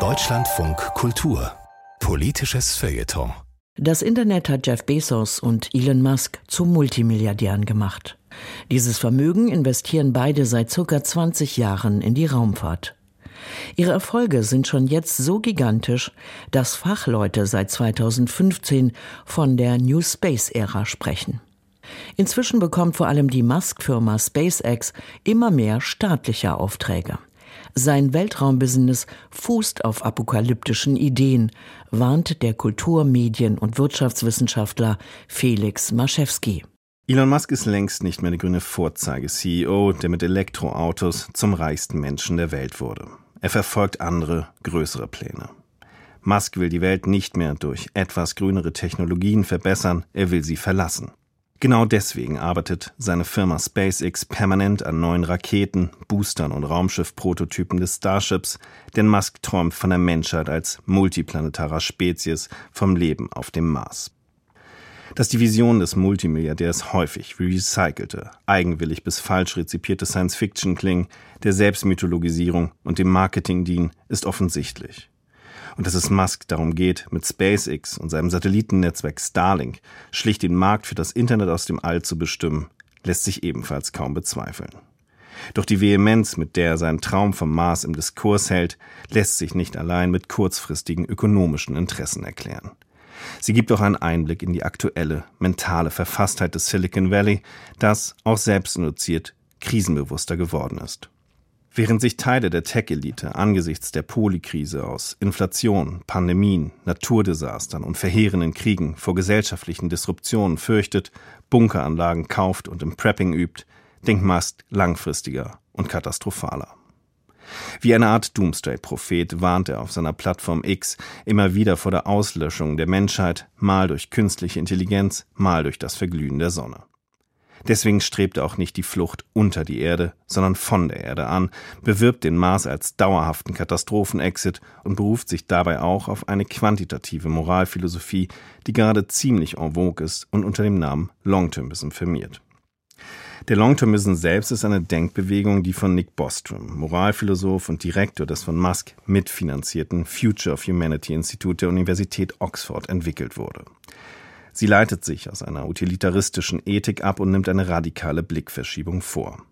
Deutschlandfunk Kultur Politisches Feuilleton Das Internet hat Jeff Bezos und Elon Musk zu Multimilliardären gemacht. Dieses Vermögen investieren beide seit circa 20 Jahren in die Raumfahrt. Ihre Erfolge sind schon jetzt so gigantisch, dass Fachleute seit 2015 von der New Space Ära sprechen. Inzwischen bekommt vor allem die Musk-Firma SpaceX immer mehr staatliche Aufträge. Sein Weltraumbusiness fußt auf apokalyptischen Ideen, warnt der Kultur-, Medien- und Wirtschaftswissenschaftler Felix Maschewski. Elon Musk ist längst nicht mehr der grüne Vorzeige-CEO, der mit Elektroautos zum reichsten Menschen der Welt wurde. Er verfolgt andere, größere Pläne. Musk will die Welt nicht mehr durch etwas grünere Technologien verbessern, er will sie verlassen. Genau deswegen arbeitet seine Firma SpaceX permanent an neuen Raketen, Boostern und Raumschiff-Prototypen des Starships, denn Musk träumt von der Menschheit als multiplanetarer Spezies vom Leben auf dem Mars. Dass die Vision des Multimilliardärs häufig recycelte, eigenwillig bis falsch rezipierte Science-Fiction klingen, der Selbstmythologisierung und dem Marketing dienen, ist offensichtlich. Und dass es Musk darum geht, mit SpaceX und seinem Satellitennetzwerk Starlink schlicht den Markt für das Internet aus dem All zu bestimmen, lässt sich ebenfalls kaum bezweifeln. Doch die Vehemenz, mit der er seinen Traum vom Mars im Diskurs hält, lässt sich nicht allein mit kurzfristigen ökonomischen Interessen erklären. Sie gibt auch einen Einblick in die aktuelle mentale Verfasstheit des Silicon Valley, das, auch selbst induziert, krisenbewusster geworden ist. Während sich Teile der Tech-Elite angesichts der Polikrise aus Inflation, Pandemien, Naturdesastern und verheerenden Kriegen vor gesellschaftlichen Disruptionen fürchtet, Bunkeranlagen kauft und im Prepping übt, denkt Musk langfristiger und katastrophaler. Wie eine Art Doomsday-Prophet warnt er auf seiner Plattform X immer wieder vor der Auslöschung der Menschheit, mal durch künstliche Intelligenz, mal durch das Verglühen der Sonne. Deswegen strebt er auch nicht die Flucht unter die Erde, sondern von der Erde an, bewirbt den Mars als dauerhaften Katastrophenexit und beruft sich dabei auch auf eine quantitative Moralphilosophie, die gerade ziemlich en vogue ist und unter dem Namen Longtermism firmiert. Der Longtermism selbst ist eine Denkbewegung, die von Nick Bostrom, Moralphilosoph und Direktor des von Musk mitfinanzierten Future of Humanity Institut der Universität Oxford entwickelt wurde. Sie leitet sich aus einer utilitaristischen Ethik ab und nimmt eine radikale Blickverschiebung vor.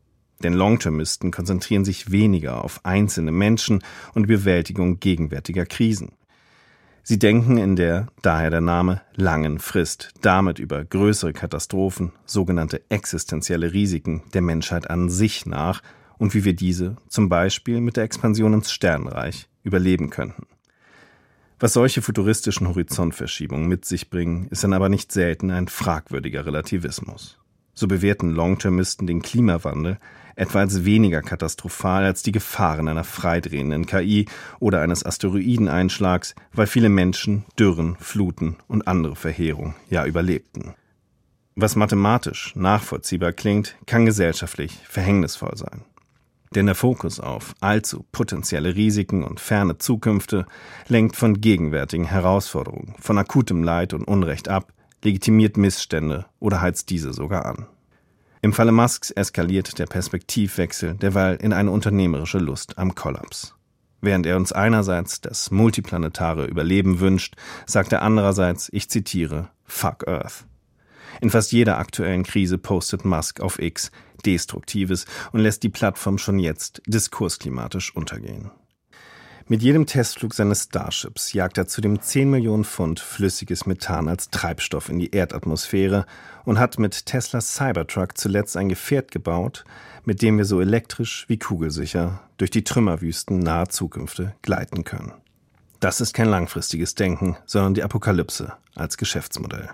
Denn Longtermisten konzentrieren sich weniger auf einzelne Menschen und die Bewältigung gegenwärtiger Krisen. Sie denken in der, daher der Name, langen Frist, damit über größere Katastrophen, sogenannte existenzielle Risiken der Menschheit an sich nach und wie wir diese, zum Beispiel mit der Expansion ins Sternreich, überleben könnten. Was solche futuristischen Horizontverschiebungen mit sich bringen, ist dann aber nicht selten ein fragwürdiger Relativismus. So bewerten Longtermisten den Klimawandel etwa als weniger katastrophal als die Gefahren einer freidrehenden KI oder eines Asteroideneinschlags, weil viele Menschen Dürren, Fluten und andere Verheerungen ja überlebten. Was mathematisch nachvollziehbar klingt, kann gesellschaftlich verhängnisvoll sein. Denn der Fokus auf allzu potenzielle Risiken und ferne Zukünfte lenkt von gegenwärtigen Herausforderungen, von akutem Leid und Unrecht ab, legitimiert Missstände oder heizt diese sogar an. Im Falle Musks eskaliert der Perspektivwechsel derweil in eine unternehmerische Lust am Kollaps. Während er uns einerseits das multiplanetare Überleben wünscht, sagt er andererseits, ich zitiere, Fuck Earth. In fast jeder aktuellen Krise postet Musk auf X Destruktives und lässt die Plattform schon jetzt diskursklimatisch untergehen. Mit jedem Testflug seines Starships jagt er zudem 10 Millionen Pfund flüssiges Methan als Treibstoff in die Erdatmosphäre und hat mit Teslas Cybertruck zuletzt ein Gefährt gebaut, mit dem wir so elektrisch wie kugelsicher durch die Trümmerwüsten naher Zukünfte gleiten können. Das ist kein langfristiges Denken, sondern die Apokalypse als Geschäftsmodell.